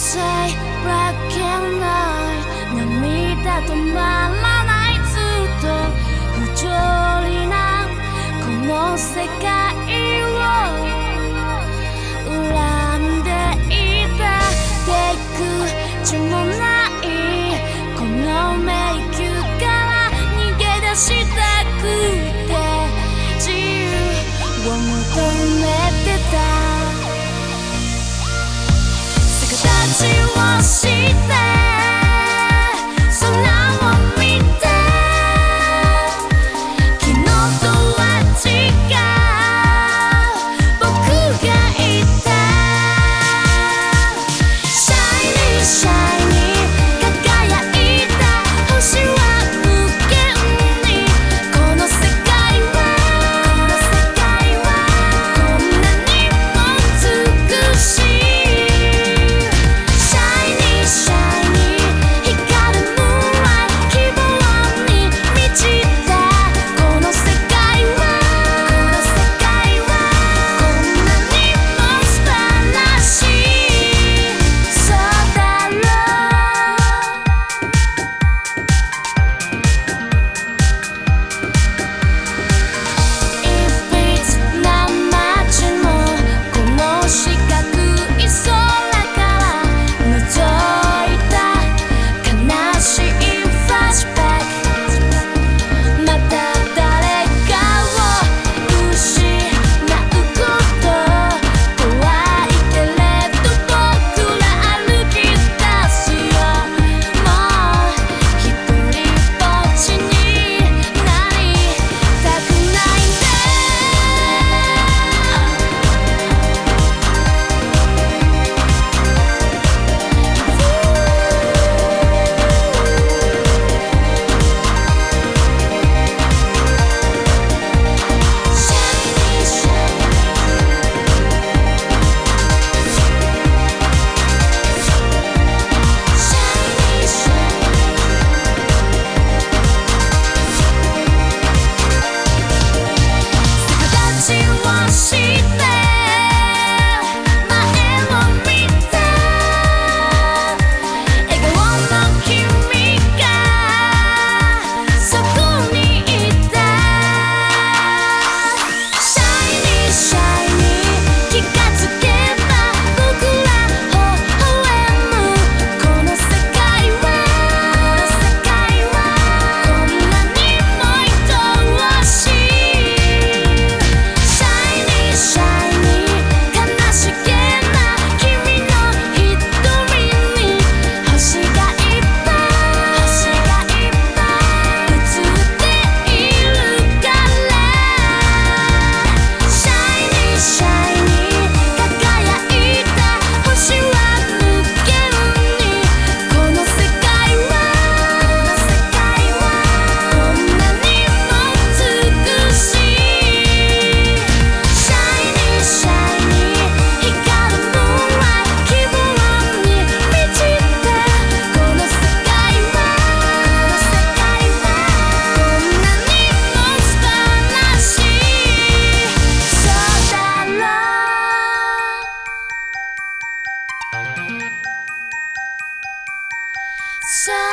say black and white 涙止まら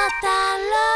Mátalo.